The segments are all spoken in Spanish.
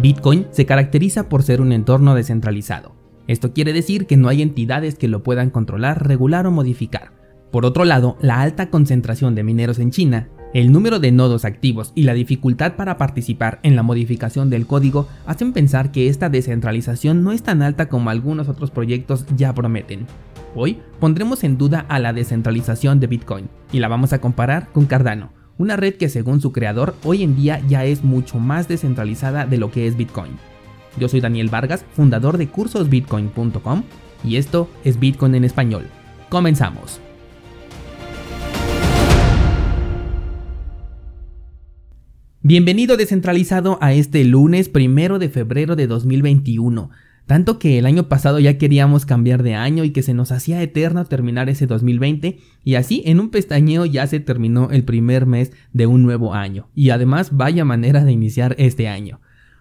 Bitcoin se caracteriza por ser un entorno descentralizado. Esto quiere decir que no hay entidades que lo puedan controlar, regular o modificar. Por otro lado, la alta concentración de mineros en China, el número de nodos activos y la dificultad para participar en la modificación del código hacen pensar que esta descentralización no es tan alta como algunos otros proyectos ya prometen. Hoy pondremos en duda a la descentralización de Bitcoin y la vamos a comparar con Cardano, una red que según su creador hoy en día ya es mucho más descentralizada de lo que es Bitcoin. Yo soy Daniel Vargas, fundador de cursosbitcoin.com y esto es Bitcoin en español. Comenzamos. Bienvenido descentralizado a este lunes primero de febrero de 2021. Tanto que el año pasado ya queríamos cambiar de año y que se nos hacía eterno terminar ese 2020 y así en un pestañeo ya se terminó el primer mes de un nuevo año. Y además vaya manera de iniciar este año.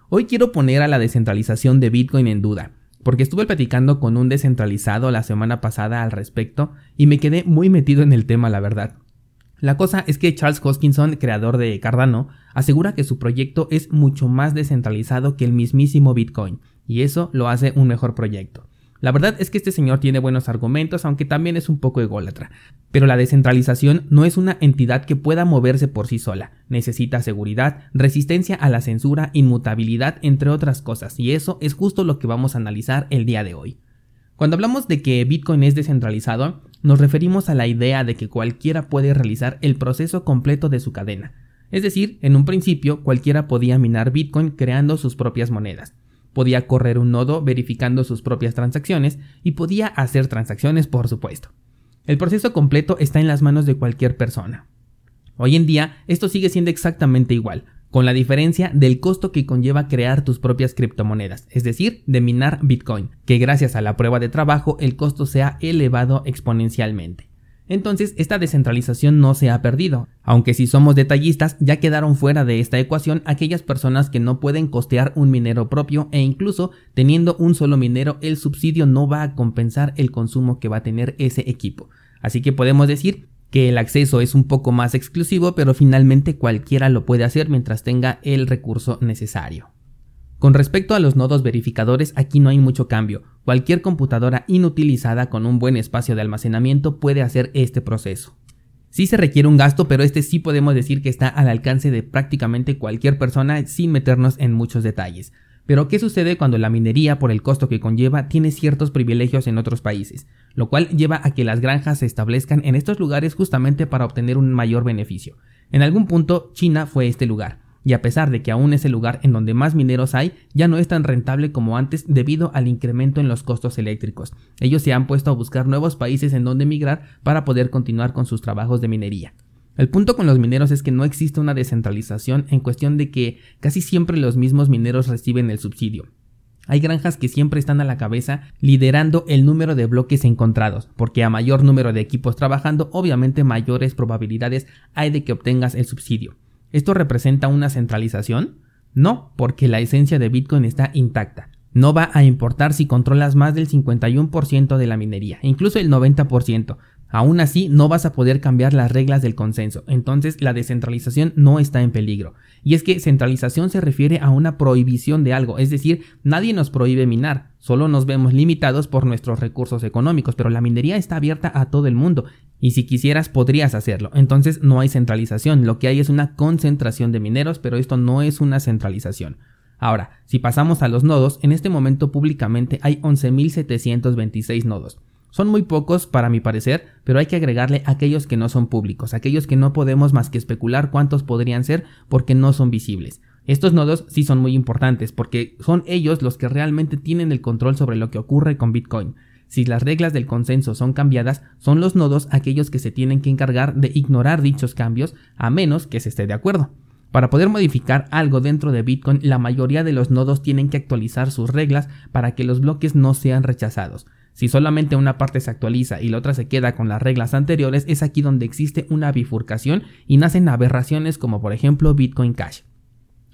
Hoy quiero poner a la descentralización de Bitcoin en duda, porque estuve platicando con un descentralizado la semana pasada al respecto y me quedé muy metido en el tema la verdad. La cosa es que Charles Hoskinson, creador de Cardano, asegura que su proyecto es mucho más descentralizado que el mismísimo Bitcoin, y eso lo hace un mejor proyecto. La verdad es que este señor tiene buenos argumentos, aunque también es un poco ególatra. Pero la descentralización no es una entidad que pueda moverse por sí sola. Necesita seguridad, resistencia a la censura, inmutabilidad, entre otras cosas, y eso es justo lo que vamos a analizar el día de hoy. Cuando hablamos de que Bitcoin es descentralizado, nos referimos a la idea de que cualquiera puede realizar el proceso completo de su cadena. Es decir, en un principio cualquiera podía minar Bitcoin creando sus propias monedas podía correr un nodo verificando sus propias transacciones y podía hacer transacciones por supuesto. El proceso completo está en las manos de cualquier persona. Hoy en día esto sigue siendo exactamente igual, con la diferencia del costo que conlleva crear tus propias criptomonedas, es decir, de minar Bitcoin, que gracias a la prueba de trabajo el costo se ha elevado exponencialmente. Entonces, esta descentralización no se ha perdido, aunque si somos detallistas, ya quedaron fuera de esta ecuación aquellas personas que no pueden costear un minero propio e incluso teniendo un solo minero, el subsidio no va a compensar el consumo que va a tener ese equipo. Así que podemos decir que el acceso es un poco más exclusivo, pero finalmente cualquiera lo puede hacer mientras tenga el recurso necesario. Con respecto a los nodos verificadores, aquí no hay mucho cambio. Cualquier computadora inutilizada con un buen espacio de almacenamiento puede hacer este proceso. Sí se requiere un gasto, pero este sí podemos decir que está al alcance de prácticamente cualquier persona sin meternos en muchos detalles. Pero ¿qué sucede cuando la minería, por el costo que conlleva, tiene ciertos privilegios en otros países? Lo cual lleva a que las granjas se establezcan en estos lugares justamente para obtener un mayor beneficio. En algún punto, China fue este lugar y a pesar de que aún es el lugar en donde más mineros hay, ya no es tan rentable como antes debido al incremento en los costos eléctricos. Ellos se han puesto a buscar nuevos países en donde migrar para poder continuar con sus trabajos de minería. El punto con los mineros es que no existe una descentralización en cuestión de que casi siempre los mismos mineros reciben el subsidio. Hay granjas que siempre están a la cabeza liderando el número de bloques encontrados, porque a mayor número de equipos trabajando, obviamente mayores probabilidades hay de que obtengas el subsidio. ¿Esto representa una centralización? No, porque la esencia de Bitcoin está intacta. No va a importar si controlas más del 51% de la minería, incluso el 90%. Aún así, no vas a poder cambiar las reglas del consenso, entonces la descentralización no está en peligro. Y es que centralización se refiere a una prohibición de algo, es decir, nadie nos prohíbe minar, solo nos vemos limitados por nuestros recursos económicos, pero la minería está abierta a todo el mundo, y si quisieras podrías hacerlo, entonces no hay centralización, lo que hay es una concentración de mineros, pero esto no es una centralización. Ahora, si pasamos a los nodos, en este momento públicamente hay 11.726 nodos. Son muy pocos para mi parecer, pero hay que agregarle aquellos que no son públicos, aquellos que no podemos más que especular cuántos podrían ser porque no son visibles. Estos nodos sí son muy importantes porque son ellos los que realmente tienen el control sobre lo que ocurre con Bitcoin. Si las reglas del consenso son cambiadas, son los nodos aquellos que se tienen que encargar de ignorar dichos cambios a menos que se esté de acuerdo. Para poder modificar algo dentro de Bitcoin, la mayoría de los nodos tienen que actualizar sus reglas para que los bloques no sean rechazados. Si solamente una parte se actualiza y la otra se queda con las reglas anteriores, es aquí donde existe una bifurcación y nacen aberraciones como por ejemplo Bitcoin Cash.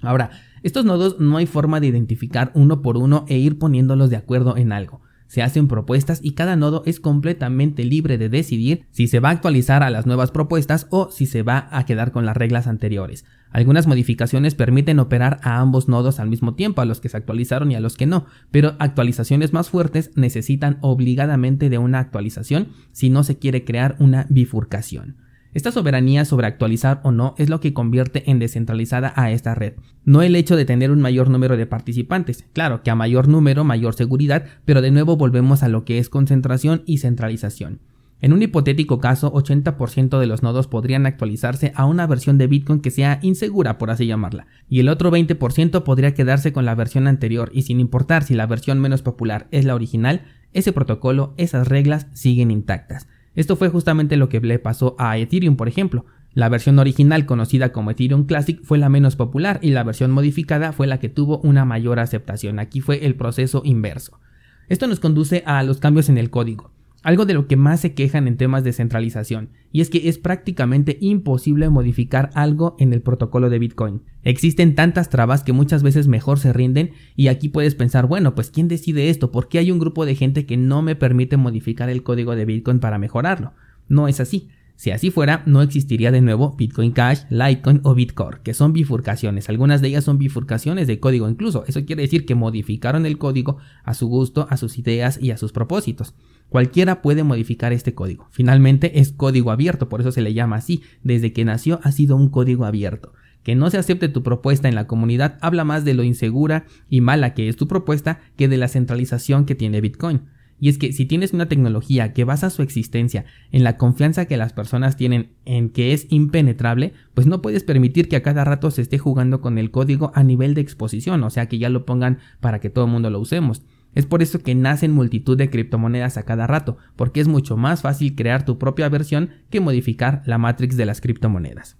Ahora, estos nodos no hay forma de identificar uno por uno e ir poniéndolos de acuerdo en algo. Se hacen propuestas y cada nodo es completamente libre de decidir si se va a actualizar a las nuevas propuestas o si se va a quedar con las reglas anteriores. Algunas modificaciones permiten operar a ambos nodos al mismo tiempo, a los que se actualizaron y a los que no, pero actualizaciones más fuertes necesitan obligadamente de una actualización si no se quiere crear una bifurcación. Esta soberanía sobre actualizar o no es lo que convierte en descentralizada a esta red, no el hecho de tener un mayor número de participantes, claro que a mayor número mayor seguridad, pero de nuevo volvemos a lo que es concentración y centralización. En un hipotético caso, 80% de los nodos podrían actualizarse a una versión de Bitcoin que sea insegura, por así llamarla, y el otro 20% podría quedarse con la versión anterior y sin importar si la versión menos popular es la original, ese protocolo, esas reglas siguen intactas. Esto fue justamente lo que le pasó a Ethereum, por ejemplo. La versión original conocida como Ethereum Classic fue la menos popular y la versión modificada fue la que tuvo una mayor aceptación. Aquí fue el proceso inverso. Esto nos conduce a los cambios en el código algo de lo que más se quejan en temas de centralización, y es que es prácticamente imposible modificar algo en el protocolo de Bitcoin. Existen tantas trabas que muchas veces mejor se rinden y aquí puedes pensar, bueno, pues ¿quién decide esto? ¿Por qué hay un grupo de gente que no me permite modificar el código de Bitcoin para mejorarlo? No es así. Si así fuera, no existiría de nuevo Bitcoin Cash, Litecoin o Bitcore, que son bifurcaciones. Algunas de ellas son bifurcaciones de código incluso. Eso quiere decir que modificaron el código a su gusto, a sus ideas y a sus propósitos. Cualquiera puede modificar este código. Finalmente es código abierto, por eso se le llama así. Desde que nació ha sido un código abierto. Que no se acepte tu propuesta en la comunidad habla más de lo insegura y mala que es tu propuesta que de la centralización que tiene Bitcoin. Y es que si tienes una tecnología que basa su existencia en la confianza que las personas tienen en que es impenetrable, pues no puedes permitir que a cada rato se esté jugando con el código a nivel de exposición, o sea que ya lo pongan para que todo el mundo lo usemos. Es por eso que nacen multitud de criptomonedas a cada rato, porque es mucho más fácil crear tu propia versión que modificar la matrix de las criptomonedas.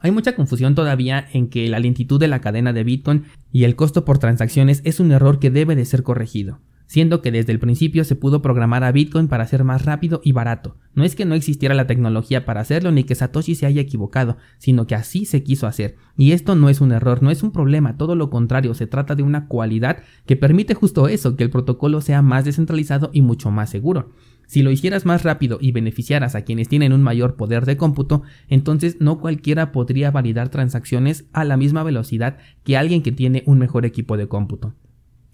Hay mucha confusión todavía en que la lentitud de la cadena de Bitcoin y el costo por transacciones es un error que debe de ser corregido siendo que desde el principio se pudo programar a Bitcoin para ser más rápido y barato. No es que no existiera la tecnología para hacerlo ni que Satoshi se haya equivocado, sino que así se quiso hacer. Y esto no es un error, no es un problema, todo lo contrario, se trata de una cualidad que permite justo eso, que el protocolo sea más descentralizado y mucho más seguro. Si lo hicieras más rápido y beneficiaras a quienes tienen un mayor poder de cómputo, entonces no cualquiera podría validar transacciones a la misma velocidad que alguien que tiene un mejor equipo de cómputo.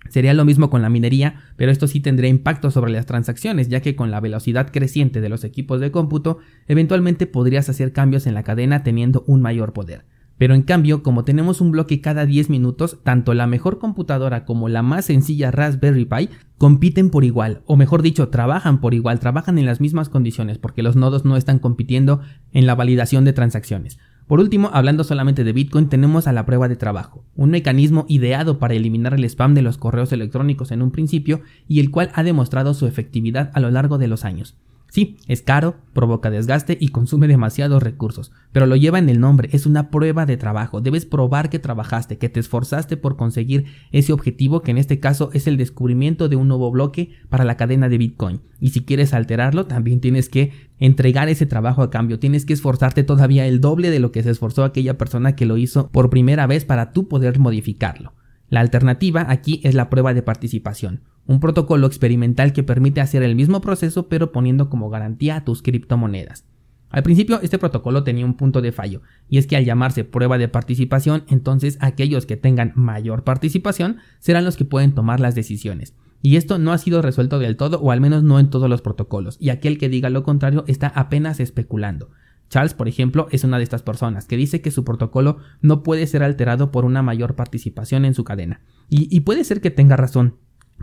Sería lo mismo con la minería, pero esto sí tendría impacto sobre las transacciones, ya que con la velocidad creciente de los equipos de cómputo, eventualmente podrías hacer cambios en la cadena teniendo un mayor poder. Pero en cambio, como tenemos un bloque cada 10 minutos, tanto la mejor computadora como la más sencilla Raspberry Pi compiten por igual, o mejor dicho, trabajan por igual, trabajan en las mismas condiciones, porque los nodos no están compitiendo en la validación de transacciones. Por último, hablando solamente de Bitcoin, tenemos a la prueba de trabajo, un mecanismo ideado para eliminar el spam de los correos electrónicos en un principio y el cual ha demostrado su efectividad a lo largo de los años. Sí, es caro, provoca desgaste y consume demasiados recursos, pero lo lleva en el nombre, es una prueba de trabajo, debes probar que trabajaste, que te esforzaste por conseguir ese objetivo que en este caso es el descubrimiento de un nuevo bloque para la cadena de Bitcoin. Y si quieres alterarlo, también tienes que entregar ese trabajo a cambio, tienes que esforzarte todavía el doble de lo que se esforzó aquella persona que lo hizo por primera vez para tú poder modificarlo. La alternativa aquí es la prueba de participación, un protocolo experimental que permite hacer el mismo proceso pero poniendo como garantía tus criptomonedas. Al principio este protocolo tenía un punto de fallo, y es que al llamarse prueba de participación, entonces aquellos que tengan mayor participación serán los que pueden tomar las decisiones. Y esto no ha sido resuelto del todo, o al menos no en todos los protocolos, y aquel que diga lo contrario está apenas especulando. Charles, por ejemplo, es una de estas personas que dice que su protocolo no puede ser alterado por una mayor participación en su cadena. Y, puede ser que tenga razón,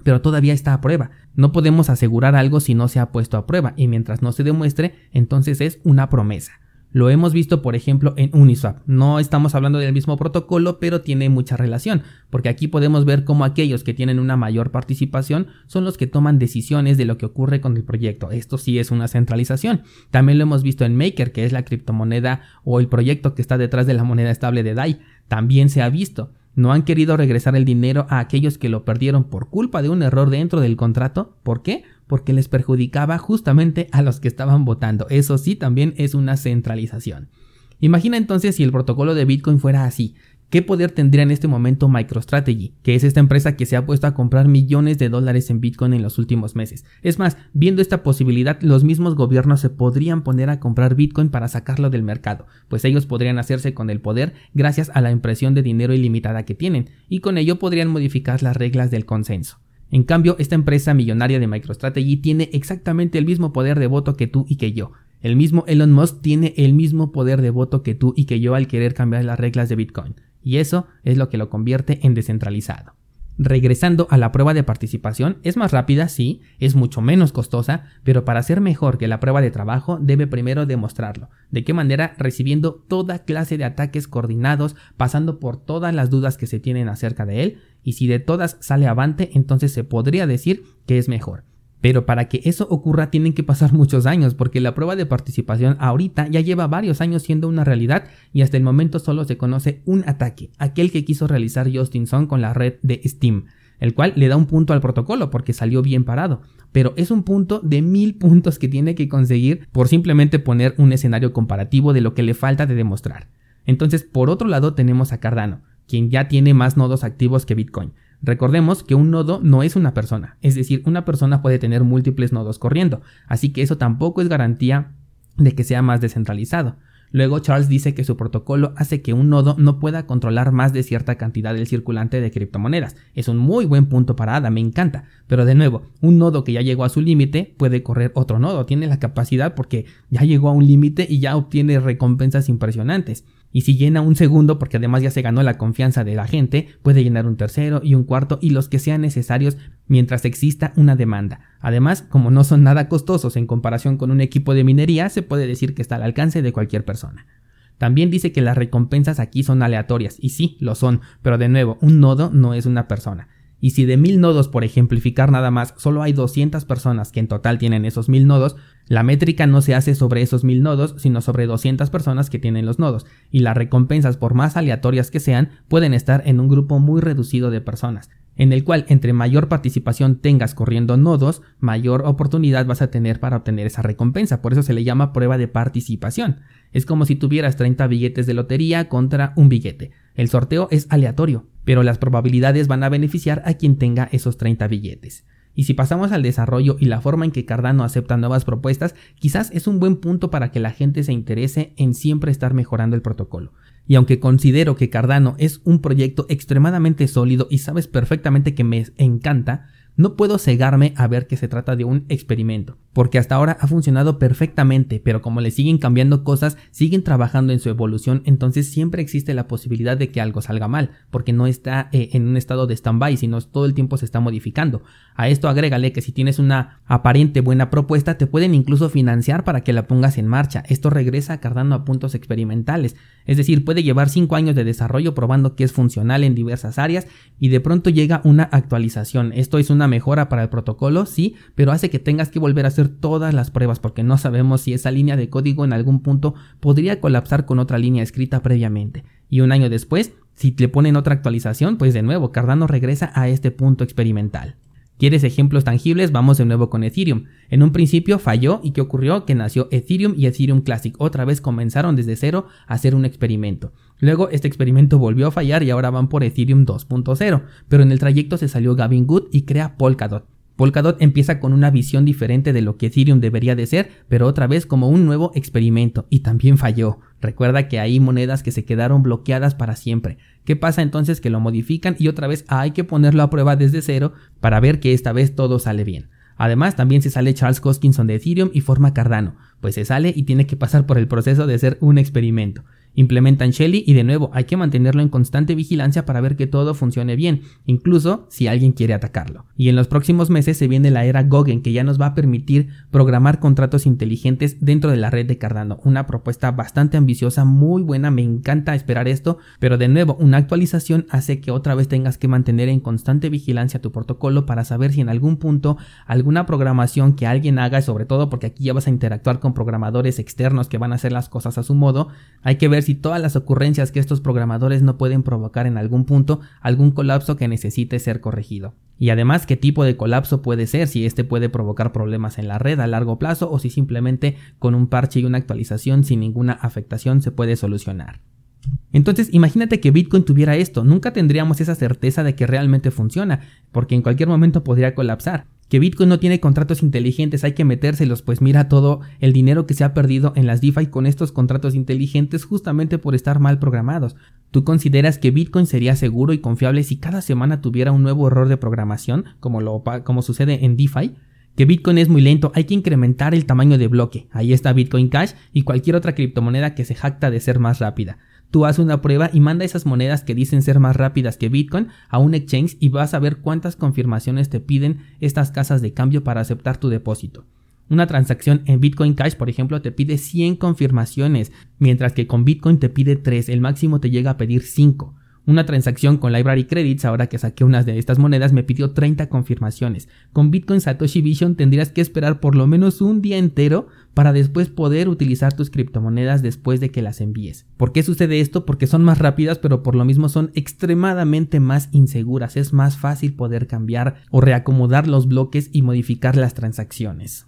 pero todavía está a prueba. No podemos asegurar algo si no se ha puesto a prueba y mientras no se demuestre, entonces es una promesa. Lo hemos visto, por ejemplo, en Uniswap. No estamos hablando del mismo protocolo, pero tiene mucha relación, porque aquí podemos ver cómo aquellos que tienen una mayor participación son los que toman decisiones de lo que ocurre con el proyecto. Esto sí es una centralización. También lo hemos visto en Maker, que es la criptomoneda o el proyecto que está detrás de la moneda estable de DAI. También se ha visto. No han querido regresar el dinero a aquellos que lo perdieron por culpa de un error dentro del contrato. ¿Por qué? Porque les perjudicaba justamente a los que estaban votando. Eso sí también es una centralización. Imagina entonces si el protocolo de Bitcoin fuera así, ¿Qué poder tendría en este momento MicroStrategy, que es esta empresa que se ha puesto a comprar millones de dólares en Bitcoin en los últimos meses? Es más, viendo esta posibilidad, los mismos gobiernos se podrían poner a comprar Bitcoin para sacarlo del mercado, pues ellos podrían hacerse con el poder gracias a la impresión de dinero ilimitada que tienen, y con ello podrían modificar las reglas del consenso. En cambio, esta empresa millonaria de MicroStrategy tiene exactamente el mismo poder de voto que tú y que yo. El mismo Elon Musk tiene el mismo poder de voto que tú y que yo al querer cambiar las reglas de Bitcoin y eso es lo que lo convierte en descentralizado. Regresando a la prueba de participación, es más rápida, sí, es mucho menos costosa, pero para ser mejor que la prueba de trabajo debe primero demostrarlo. ¿De qué manera? Recibiendo toda clase de ataques coordinados, pasando por todas las dudas que se tienen acerca de él, y si de todas sale avante, entonces se podría decir que es mejor. Pero para que eso ocurra tienen que pasar muchos años, porque la prueba de participación ahorita ya lleva varios años siendo una realidad y hasta el momento solo se conoce un ataque, aquel que quiso realizar Justin Sun con la red de Steam, el cual le da un punto al protocolo porque salió bien parado, pero es un punto de mil puntos que tiene que conseguir por simplemente poner un escenario comparativo de lo que le falta de demostrar. Entonces, por otro lado tenemos a Cardano, quien ya tiene más nodos activos que Bitcoin, Recordemos que un nodo no es una persona, es decir, una persona puede tener múltiples nodos corriendo, así que eso tampoco es garantía de que sea más descentralizado. Luego Charles dice que su protocolo hace que un nodo no pueda controlar más de cierta cantidad del circulante de criptomonedas. Es un muy buen punto para ADA, me encanta. Pero de nuevo, un nodo que ya llegó a su límite puede correr otro nodo, tiene la capacidad porque ya llegó a un límite y ya obtiene recompensas impresionantes. Y si llena un segundo, porque además ya se ganó la confianza de la gente, puede llenar un tercero y un cuarto y los que sean necesarios mientras exista una demanda. Además, como no son nada costosos en comparación con un equipo de minería, se puede decir que está al alcance de cualquier persona. También dice que las recompensas aquí son aleatorias, y sí, lo son, pero de nuevo, un nodo no es una persona. Y si de mil nodos, por ejemplificar nada más, solo hay 200 personas que en total tienen esos mil nodos, la métrica no se hace sobre esos mil nodos, sino sobre 200 personas que tienen los nodos, y las recompensas, por más aleatorias que sean, pueden estar en un grupo muy reducido de personas en el cual entre mayor participación tengas corriendo nodos, mayor oportunidad vas a tener para obtener esa recompensa. Por eso se le llama prueba de participación. Es como si tuvieras 30 billetes de lotería contra un billete. El sorteo es aleatorio, pero las probabilidades van a beneficiar a quien tenga esos 30 billetes. Y si pasamos al desarrollo y la forma en que Cardano acepta nuevas propuestas, quizás es un buen punto para que la gente se interese en siempre estar mejorando el protocolo. Y aunque considero que Cardano es un proyecto extremadamente sólido y sabes perfectamente que me encanta, no puedo cegarme a ver que se trata de un experimento, porque hasta ahora ha funcionado perfectamente, pero como le siguen cambiando cosas, siguen trabajando en su evolución, entonces siempre existe la posibilidad de que algo salga mal, porque no está eh, en un estado de stand-by, sino todo el tiempo se está modificando. A esto agrégale que si tienes una aparente buena propuesta, te pueden incluso financiar para que la pongas en marcha. Esto regresa a a puntos experimentales, es decir, puede llevar 5 años de desarrollo probando que es funcional en diversas áreas y de pronto llega una actualización. Esto es una mejora para el protocolo, sí, pero hace que tengas que volver a hacer todas las pruebas porque no sabemos si esa línea de código en algún punto podría colapsar con otra línea escrita previamente. Y un año después, si le ponen otra actualización, pues de nuevo Cardano regresa a este punto experimental. ¿Quieres ejemplos tangibles? Vamos de nuevo con Ethereum. En un principio falló y ¿qué ocurrió? Que nació Ethereum y Ethereum Classic. Otra vez comenzaron desde cero a hacer un experimento. Luego este experimento volvió a fallar y ahora van por Ethereum 2.0, pero en el trayecto se salió Gavin Good y crea Polkadot. Polkadot empieza con una visión diferente de lo que Ethereum debería de ser, pero otra vez como un nuevo experimento y también falló. Recuerda que hay monedas que se quedaron bloqueadas para siempre. ¿Qué pasa entonces que lo modifican y otra vez hay que ponerlo a prueba desde cero para ver que esta vez todo sale bien? Además, también se sale Charles Hoskinson de Ethereum y forma Cardano, pues se sale y tiene que pasar por el proceso de ser un experimento. Implementan Shelly y de nuevo hay que mantenerlo en constante vigilancia para ver que todo funcione bien, incluso si alguien quiere atacarlo. Y en los próximos meses se viene la era Gogen que ya nos va a permitir programar contratos inteligentes dentro de la red de Cardano. Una propuesta bastante ambiciosa, muy buena, me encanta esperar esto, pero de nuevo una actualización hace que otra vez tengas que mantener en constante vigilancia tu protocolo para saber si en algún punto alguna programación que alguien haga, sobre todo porque aquí ya vas a interactuar con programadores externos que van a hacer las cosas a su modo, hay que ver si todas las ocurrencias que estos programadores no pueden provocar en algún punto algún colapso que necesite ser corregido. Y además qué tipo de colapso puede ser, si este puede provocar problemas en la red a largo plazo o si simplemente con un parche y una actualización sin ninguna afectación se puede solucionar. Entonces, imagínate que Bitcoin tuviera esto, nunca tendríamos esa certeza de que realmente funciona, porque en cualquier momento podría colapsar. Que Bitcoin no tiene contratos inteligentes, hay que metérselos, pues mira todo el dinero que se ha perdido en las DeFi con estos contratos inteligentes justamente por estar mal programados. ¿Tú consideras que Bitcoin sería seguro y confiable si cada semana tuviera un nuevo error de programación, como, lo, como sucede en DeFi? Que Bitcoin es muy lento, hay que incrementar el tamaño de bloque. Ahí está Bitcoin Cash y cualquier otra criptomoneda que se jacta de ser más rápida. Tú haz una prueba y manda esas monedas que dicen ser más rápidas que Bitcoin a un exchange y vas a ver cuántas confirmaciones te piden estas casas de cambio para aceptar tu depósito. Una transacción en Bitcoin Cash, por ejemplo, te pide 100 confirmaciones, mientras que con Bitcoin te pide 3, el máximo te llega a pedir 5. Una transacción con Library Credits, ahora que saqué unas de estas monedas, me pidió 30 confirmaciones. Con Bitcoin Satoshi Vision tendrías que esperar por lo menos un día entero para después poder utilizar tus criptomonedas después de que las envíes. ¿Por qué sucede esto? Porque son más rápidas, pero por lo mismo son extremadamente más inseguras. Es más fácil poder cambiar o reacomodar los bloques y modificar las transacciones.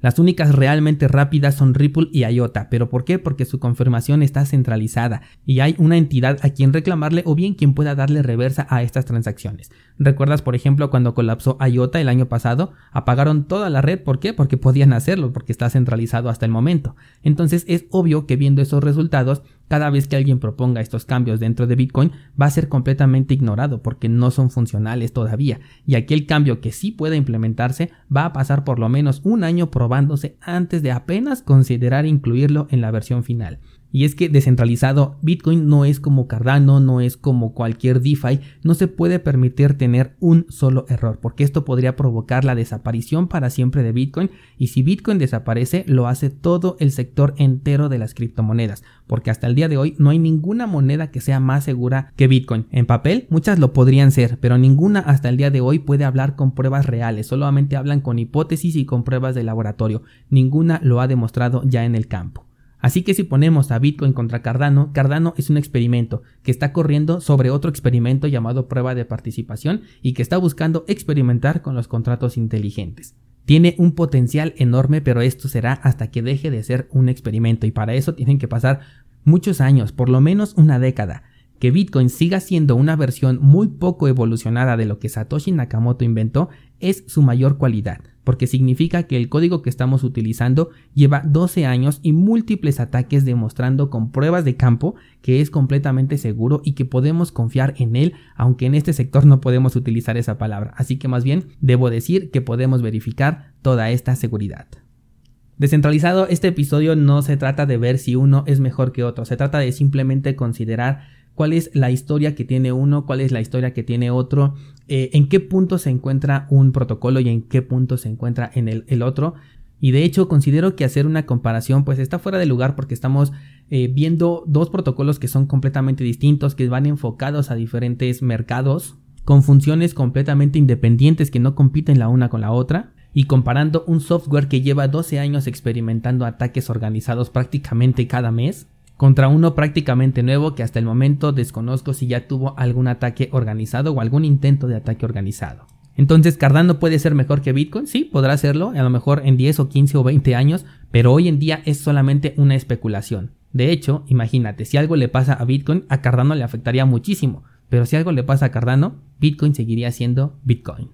Las únicas realmente rápidas son Ripple y IOTA, pero ¿por qué? Porque su confirmación está centralizada y hay una entidad a quien reclamarle o bien quien pueda darle reversa a estas transacciones. ¿Recuerdas, por ejemplo, cuando colapsó IOTA el año pasado? Apagaron toda la red, ¿por qué? Porque podían hacerlo, porque está centralizado hasta el momento. Entonces es obvio que viendo esos resultados, cada vez que alguien proponga estos cambios dentro de Bitcoin va a ser completamente ignorado porque no son funcionales todavía y aquel cambio que sí pueda implementarse va a pasar por lo menos un año probándose antes de apenas considerar incluirlo en la versión final. Y es que descentralizado, Bitcoin no es como Cardano, no es como cualquier DeFi, no se puede permitir tener un solo error, porque esto podría provocar la desaparición para siempre de Bitcoin, y si Bitcoin desaparece, lo hace todo el sector entero de las criptomonedas, porque hasta el día de hoy no hay ninguna moneda que sea más segura que Bitcoin. En papel, muchas lo podrían ser, pero ninguna hasta el día de hoy puede hablar con pruebas reales, solamente hablan con hipótesis y con pruebas de laboratorio, ninguna lo ha demostrado ya en el campo. Así que si ponemos a Bitcoin contra Cardano, Cardano es un experimento que está corriendo sobre otro experimento llamado prueba de participación y que está buscando experimentar con los contratos inteligentes. Tiene un potencial enorme, pero esto será hasta que deje de ser un experimento y para eso tienen que pasar muchos años, por lo menos una década. Que Bitcoin siga siendo una versión muy poco evolucionada de lo que Satoshi Nakamoto inventó es su mayor cualidad porque significa que el código que estamos utilizando lleva 12 años y múltiples ataques demostrando con pruebas de campo que es completamente seguro y que podemos confiar en él, aunque en este sector no podemos utilizar esa palabra. Así que más bien debo decir que podemos verificar toda esta seguridad. Descentralizado, este episodio no se trata de ver si uno es mejor que otro, se trata de simplemente considerar cuál es la historia que tiene uno, cuál es la historia que tiene otro, eh, en qué punto se encuentra un protocolo y en qué punto se encuentra en el, otro. Y de hecho considero que hacer una comparación pues está fuera de lugar porque estamos eh, viendo dos protocolos que son completamente distintos, que van enfocados a diferentes mercados, con funciones completamente independientes que no compiten la una con la otra, y comparando un software que lleva 12 años experimentando ataques organizados prácticamente cada mes, contra uno prácticamente nuevo que hasta el momento desconozco si ya tuvo algún ataque organizado o algún intento de ataque organizado. Entonces, ¿Cardano puede ser mejor que Bitcoin? Sí, podrá serlo, a lo mejor en 10 o 15 o 20 años, pero hoy en día es solamente una especulación. De hecho, imagínate, si algo le pasa a Bitcoin, a Cardano le afectaría muchísimo, pero si algo le pasa a Cardano, Bitcoin seguiría siendo Bitcoin.